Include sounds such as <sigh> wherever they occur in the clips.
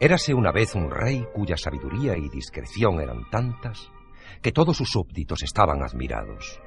Érase una vez un rey cuya sabiduría y discreción eran tantas que todos sus súbditos estaban admirados.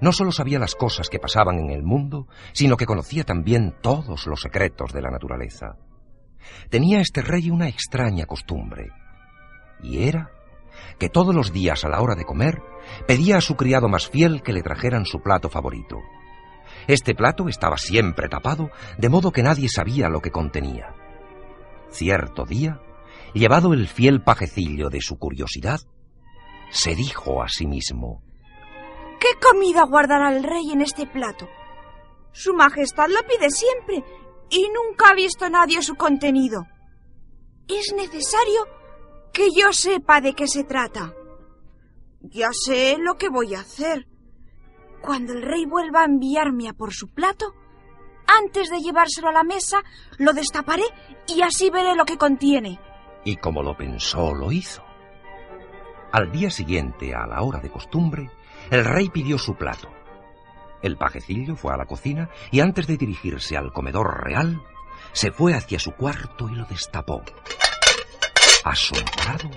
No sólo sabía las cosas que pasaban en el mundo, sino que conocía también todos los secretos de la naturaleza. Tenía este rey una extraña costumbre, y era que todos los días a la hora de comer pedía a su criado más fiel que le trajeran su plato favorito. Este plato estaba siempre tapado, de modo que nadie sabía lo que contenía. Cierto día, llevado el fiel pajecillo de su curiosidad, se dijo a sí mismo ¿Qué comida guardará el rey en este plato? Su Majestad lo pide siempre y nunca ha visto nadie su contenido. Es necesario que yo sepa de qué se trata. Ya sé lo que voy a hacer. Cuando el rey vuelva a enviarme a por su plato, antes de llevárselo a la mesa, lo destaparé y así veré lo que contiene. Y como lo pensó, lo hizo. Al día siguiente, a la hora de costumbre, el rey pidió su plato. El pajecillo fue a la cocina y antes de dirigirse al comedor real, se fue hacia su cuarto y lo destapó. Asombrado,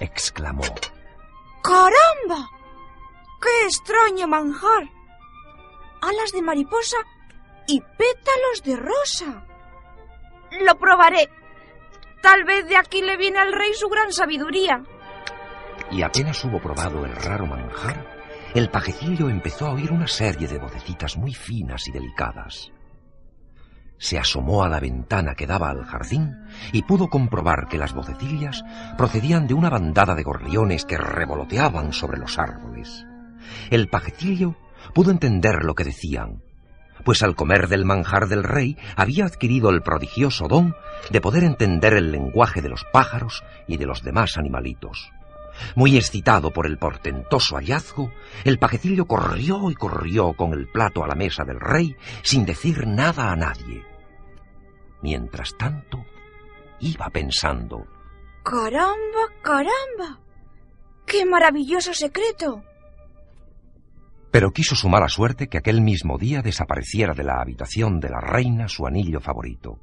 exclamó. ¡Caramba! ¡Qué extraño manjar! Alas de mariposa y pétalos de rosa. Lo probaré. Tal vez de aquí le viene al rey su gran sabiduría. Y apenas hubo probado el raro manjar, el pajecillo empezó a oír una serie de vocecitas muy finas y delicadas. Se asomó a la ventana que daba al jardín y pudo comprobar que las vocecillas procedían de una bandada de gorriones que revoloteaban sobre los árboles. El pajecillo pudo entender lo que decían, pues al comer del manjar del rey había adquirido el prodigioso don de poder entender el lenguaje de los pájaros y de los demás animalitos. Muy excitado por el portentoso hallazgo, el pajecillo corrió y corrió con el plato a la mesa del rey sin decir nada a nadie. Mientras tanto, iba pensando. Caramba, caramba. ¡Qué maravilloso secreto! Pero quiso su mala suerte que aquel mismo día desapareciera de la habitación de la reina su anillo favorito,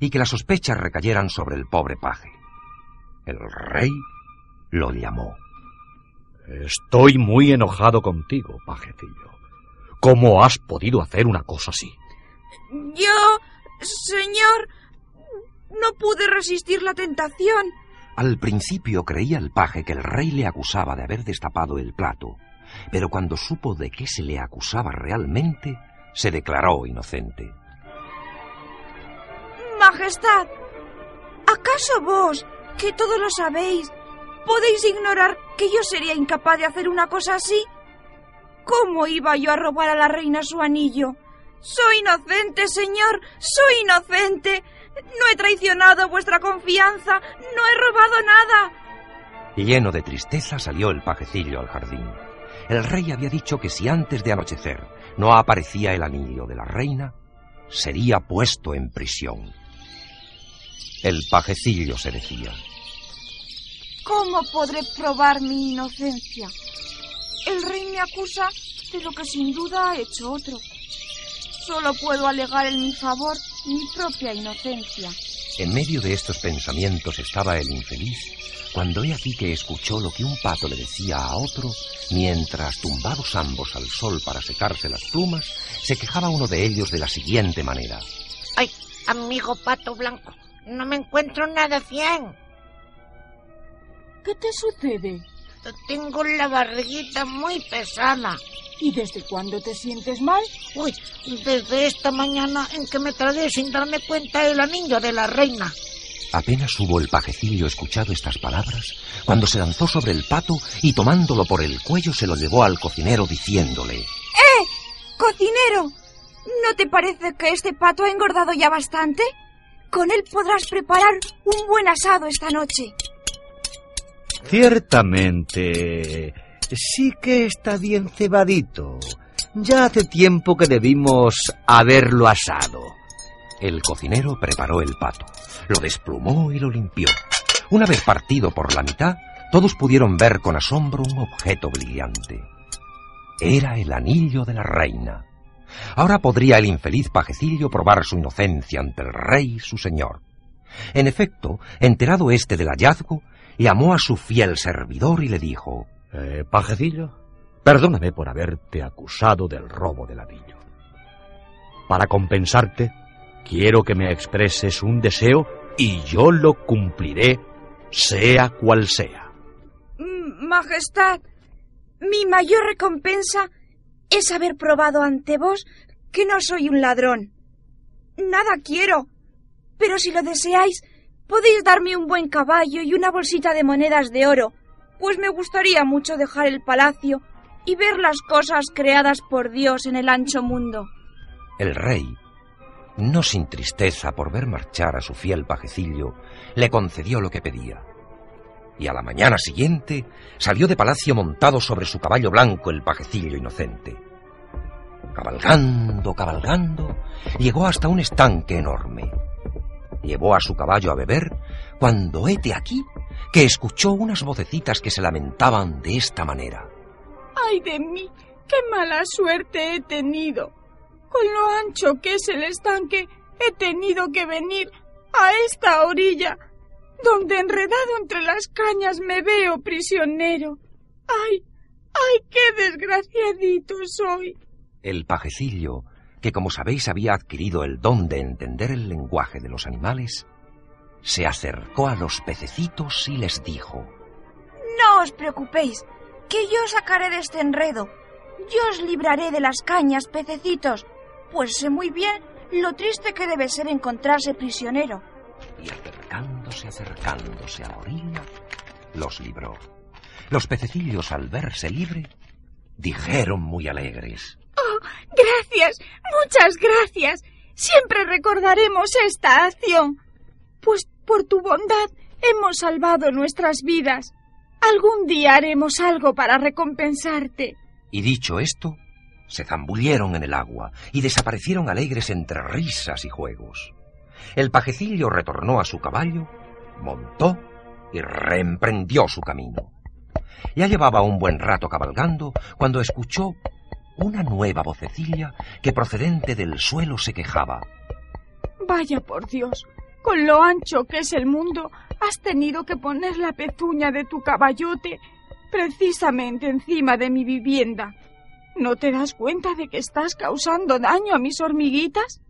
y que las sospechas recayeran sobre el pobre paje. El rey lo llamó. Estoy muy enojado contigo, pajecillo. ¿Cómo has podido hacer una cosa así? Yo, señor, no pude resistir la tentación. Al principio creía el paje que el rey le acusaba de haber destapado el plato, pero cuando supo de qué se le acusaba realmente, se declaró inocente. Majestad, ¿acaso vos, que todo lo sabéis, podéis ignorar que yo sería incapaz de hacer una cosa así? ¿Cómo iba yo a robar a la reina su anillo? Soy inocente, señor, soy inocente. No he traicionado vuestra confianza, no he robado nada. Y lleno de tristeza salió el pajecillo al jardín. El rey había dicho que si antes de anochecer no aparecía el anillo de la reina, sería puesto en prisión. El pajecillo se decía. ¿Cómo podré probar mi inocencia? El rey me acusa de lo que sin duda ha hecho otro. Solo puedo alegar en mi favor mi propia inocencia. En medio de estos pensamientos estaba el infeliz cuando he aquí que escuchó lo que un pato le decía a otro mientras, tumbados ambos al sol para secarse las plumas, se quejaba uno de ellos de la siguiente manera. ¡Ay, amigo pato blanco! No me encuentro nada bien. ¿Qué te sucede? Tengo la barriguita muy pesada. ¿Y desde cuándo te sientes mal? Uy, desde esta mañana en que me tragué sin darme cuenta el anillo de la reina. Apenas hubo el pajecillo escuchado estas palabras, cuando se lanzó sobre el pato y tomándolo por el cuello se lo llevó al cocinero diciéndole ¡Eh! ¡Cocinero! ¿No te parece que este pato ha engordado ya bastante? Con él podrás preparar un buen asado esta noche. Ciertamente, sí que está bien cebadito. Ya hace tiempo que debimos haberlo asado. El cocinero preparó el pato, lo desplumó y lo limpió. Una vez partido por la mitad, todos pudieron ver con asombro un objeto brillante. Era el anillo de la reina. Ahora podría el infeliz pajecillo probar su inocencia ante el rey su señor. En efecto, enterado este del hallazgo, llamó a su fiel servidor y le dijo eh, Pajecillo, perdóname por haberte acusado del robo del anillo. Para compensarte, quiero que me expreses un deseo y yo lo cumpliré, sea cual sea. Majestad, mi mayor recompensa es haber probado ante vos que no soy un ladrón. Nada quiero, pero si lo deseáis, podéis darme un buen caballo y una bolsita de monedas de oro, pues me gustaría mucho dejar el palacio y ver las cosas creadas por Dios en el ancho mundo. El rey, no sin tristeza por ver marchar a su fiel pajecillo, le concedió lo que pedía. Y a la mañana siguiente salió de palacio montado sobre su caballo blanco el pajecillo inocente. Cabalgando, cabalgando, llegó hasta un estanque enorme. Llevó a su caballo a beber cuando hete aquí que escuchó unas vocecitas que se lamentaban de esta manera. ¡Ay de mí! ¡Qué mala suerte he tenido! Con lo ancho que es el estanque, he tenido que venir a esta orilla, donde enredado entre las cañas me veo prisionero. ¡Ay! ¡Ay, qué desgraciadito soy! El pajecillo, que como sabéis había adquirido el don de entender el lenguaje de los animales, se acercó a los pececitos y les dijo No os preocupéis, que yo os sacaré de este enredo. Yo os libraré de las cañas, pececitos, pues sé muy bien lo triste que debe ser encontrarse prisionero. Y acercándose, acercándose a la orilla, los libró. Los pececillos, al verse libre, dijeron muy alegres. ¡Oh, gracias! ¡Muchas gracias! Siempre recordaremos esta acción. Pues por tu bondad hemos salvado nuestras vidas. Algún día haremos algo para recompensarte. Y dicho esto, se zambulleron en el agua y desaparecieron alegres entre risas y juegos. El pajecillo retornó a su caballo, montó y reemprendió su camino. Ya llevaba un buen rato cabalgando cuando escuchó una nueva vocecilla que procedente del suelo se quejaba. Vaya por Dios, con lo ancho que es el mundo, has tenido que poner la pezuña de tu caballote precisamente encima de mi vivienda. ¿No te das cuenta de que estás causando daño a mis hormiguitas?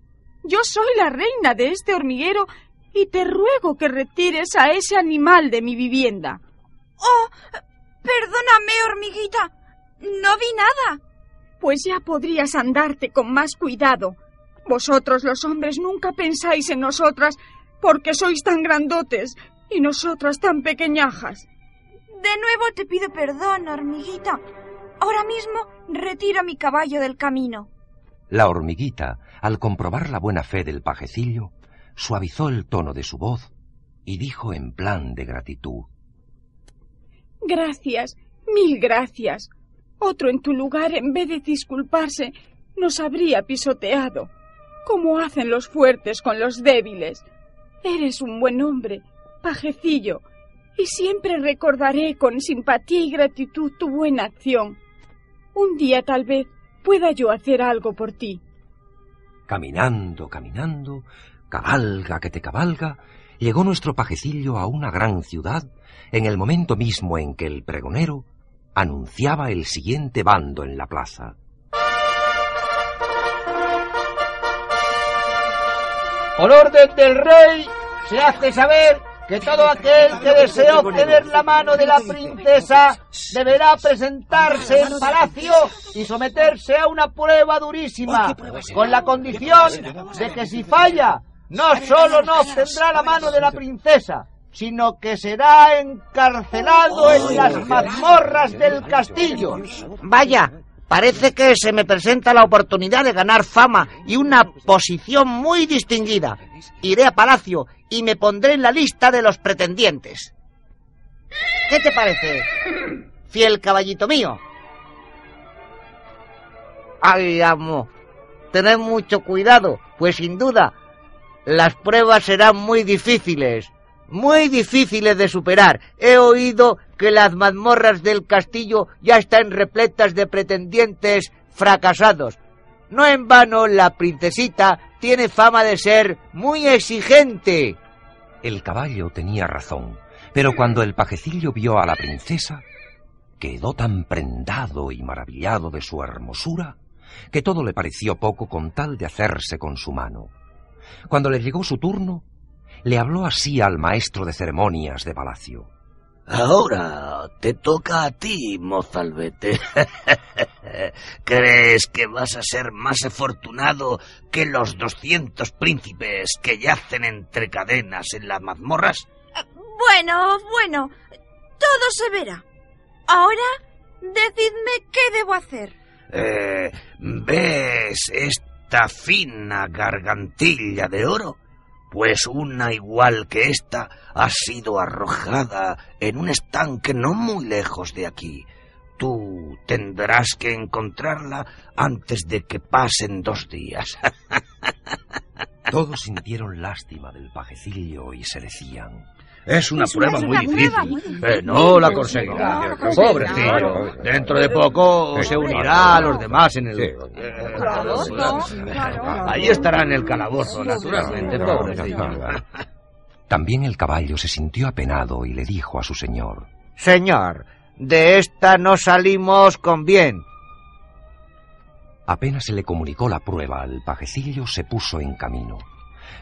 Yo soy la reina de este hormiguero y te ruego que retires a ese animal de mi vivienda. Oh, perdóname, hormiguita. No vi nada. Pues ya podrías andarte con más cuidado. Vosotros los hombres nunca pensáis en nosotras porque sois tan grandotes y nosotras tan pequeñajas. De nuevo te pido perdón, hormiguita. Ahora mismo retiro mi caballo del camino. La hormiguita, al comprobar la buena fe del pajecillo, suavizó el tono de su voz y dijo en plan de gratitud. Gracias, mil gracias. Otro en tu lugar, en vez de disculparse, nos habría pisoteado, como hacen los fuertes con los débiles. Eres un buen hombre, pajecillo, y siempre recordaré con simpatía y gratitud tu buena acción. Un día tal vez pueda yo hacer algo por ti. Caminando, caminando, cabalga que te cabalga, llegó nuestro pajecillo a una gran ciudad en el momento mismo en que el pregonero anunciaba el siguiente bando en la plaza. Por orden del rey, se hace saber que todo aquel que desee obtener la mano de la princesa deberá presentarse en palacio y someterse a una prueba durísima, con la condición de que si falla, no solo no obtendrá la mano de la princesa, sino que será encarcelado en las mazmorras del castillo. Vaya, parece que se me presenta la oportunidad de ganar fama y una posición muy distinguida. Iré a palacio y me pondré en la lista de los pretendientes. ¿Qué te parece, fiel caballito mío? Ay, amo, tened mucho cuidado, pues sin duda las pruebas serán muy difíciles, muy difíciles de superar. He oído que las mazmorras del castillo ya están repletas de pretendientes fracasados. No en vano la princesita tiene fama de ser muy exigente. El caballo tenía razón, pero cuando el pajecillo vio a la princesa, quedó tan prendado y maravillado de su hermosura que todo le pareció poco con tal de hacerse con su mano. Cuando le llegó su turno, le habló así al maestro de ceremonias de palacio. Ahora te toca a ti, mozalbete. <laughs> ¿Crees que vas a ser más afortunado que los doscientos príncipes que yacen entre cadenas en las mazmorras? Bueno, bueno, todo se verá. Ahora, decidme qué debo hacer. Eh, ¿Ves esta fina gargantilla de oro? Pues una igual que esta ha sido arrojada en un estanque no muy lejos de aquí. Tú tendrás que encontrarla antes de que pasen dos días. <laughs> Todos sintieron lástima del pajecillo y se decían. Es una Es prueba una muy prueba difícil. muy difícil. Eh, no la conseguirá. Pobrecillo. Dentro de poco se unirá a los demás en el... Eh. Allí estará en el calabozo, naturalmente, pobrecillo. También el caballo se sintió apenado y le dijo a su señor. Señor, de esta no salimos con bien. Apenas se le comunicó la prueba al pajecillo, se puso en camino.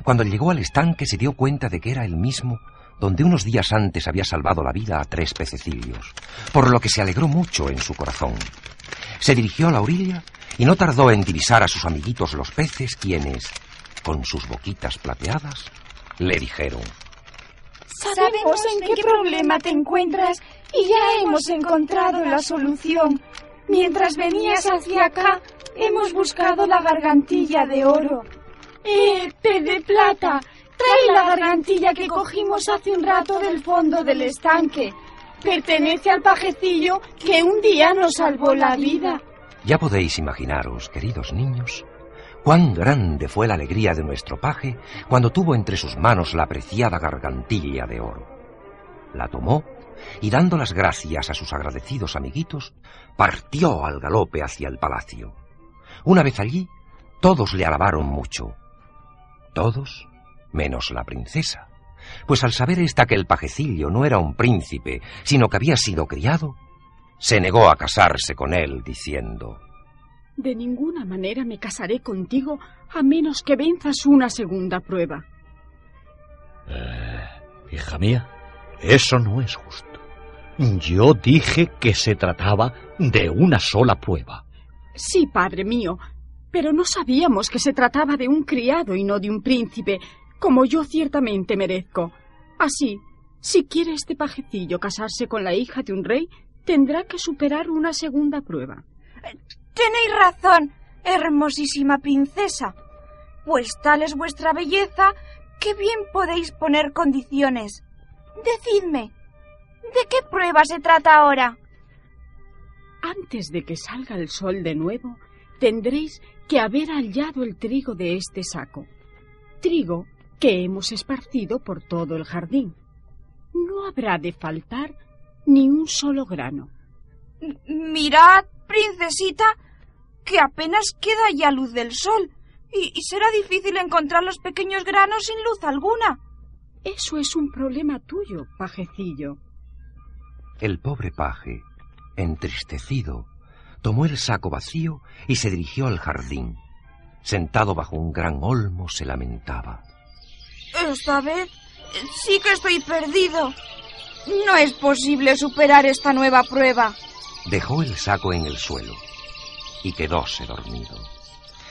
Cuando llegó al estanque se dio cuenta de que era el mismo donde unos días antes había salvado la vida a tres pececillos, por lo que se alegró mucho en su corazón. Se dirigió a la orilla y no tardó en divisar a sus amiguitos los peces, quienes, con sus boquitas plateadas, le dijeron. Sabemos en qué problema te encuentras y ya hemos encontrado la solución. Mientras venías hacia acá, hemos buscado la gargantilla de oro. ¡Eh, pez de plata! Trae la gargantilla que cogimos hace un rato del fondo del estanque. Pertenece al pajecillo que un día nos salvó la vida. Ya podéis imaginaros, queridos niños, cuán grande fue la alegría de nuestro paje cuando tuvo entre sus manos la preciada gargantilla de oro. La tomó y dando las gracias a sus agradecidos amiguitos, partió al galope hacia el palacio. Una vez allí, todos le alabaron mucho. Todos menos la princesa, pues al saber ésta que el pajecillo no era un príncipe, sino que había sido criado, se negó a casarse con él, diciendo De ninguna manera me casaré contigo a menos que venzas una segunda prueba. Eh, hija mía, eso no es justo. Yo dije que se trataba de una sola prueba. Sí, padre mío, pero no sabíamos que se trataba de un criado y no de un príncipe, como yo ciertamente merezco. Así, si quiere este pajecillo casarse con la hija de un rey, tendrá que superar una segunda prueba. Tenéis razón, hermosísima princesa. Pues tal es vuestra belleza que bien podéis poner condiciones. Decidme, ¿de qué prueba se trata ahora? Antes de que salga el sol de nuevo, tendréis que haber hallado el trigo de este saco. Trigo que hemos esparcido por todo el jardín. No habrá de faltar ni un solo grano. M- Mirad, princesita, que apenas queda ya luz del sol y, y será difícil encontrar los pequeños granos sin luz alguna. Eso es un problema tuyo, pajecillo. El pobre paje, entristecido, tomó el saco vacío y se dirigió al jardín. Sentado bajo un gran olmo se lamentaba. Esta vez sí que estoy perdido. No es posible superar esta nueva prueba. Dejó el saco en el suelo y quedóse dormido.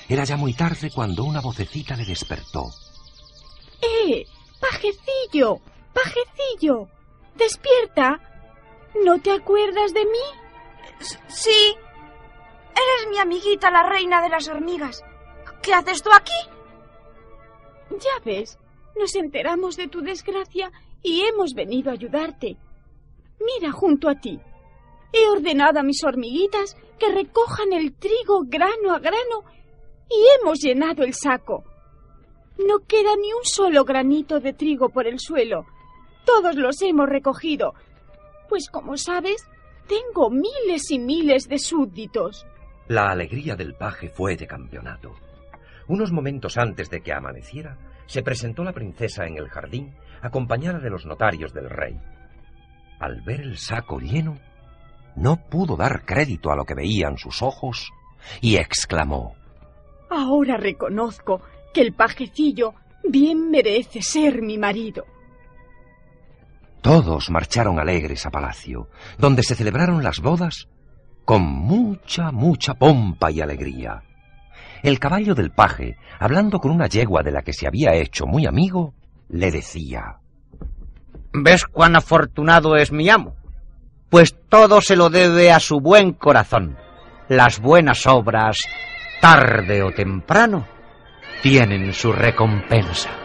Era ya muy tarde cuando una vocecita le despertó. ¡Eh! ¡Pajecillo! ¡Pajecillo! ¡Despierta! ¿No te acuerdas de mí? S- Sí. Eres mi amiguita, la reina de las hormigas. ¿Qué haces tú aquí? Ya ves, nos enteramos de tu desgracia y hemos venido a ayudarte. Mira junto a ti. He ordenado a mis hormiguitas que recojan el trigo grano a grano y hemos llenado el saco. No queda ni un solo granito de trigo por el suelo. Todos los hemos recogido. Pues como sabes, tengo miles y miles de súbditos. La alegría del paje fue de campeonato. Unos momentos antes de que amaneciera, se presentó la princesa en el jardín acompañada de los notarios del rey. Al ver el saco lleno, no pudo dar crédito a lo que veían sus ojos y exclamó Ahora reconozco que el pajecillo bien merece ser mi marido. Todos marcharon alegres a palacio, donde se celebraron las bodas con mucha, mucha pompa y alegría. El caballo del paje, hablando con una yegua de la que se había hecho muy amigo, le decía ¿Ves cuán afortunado es mi amo? Pues todo se lo debe a su buen corazón. Las buenas obras, tarde o temprano, tienen su recompensa.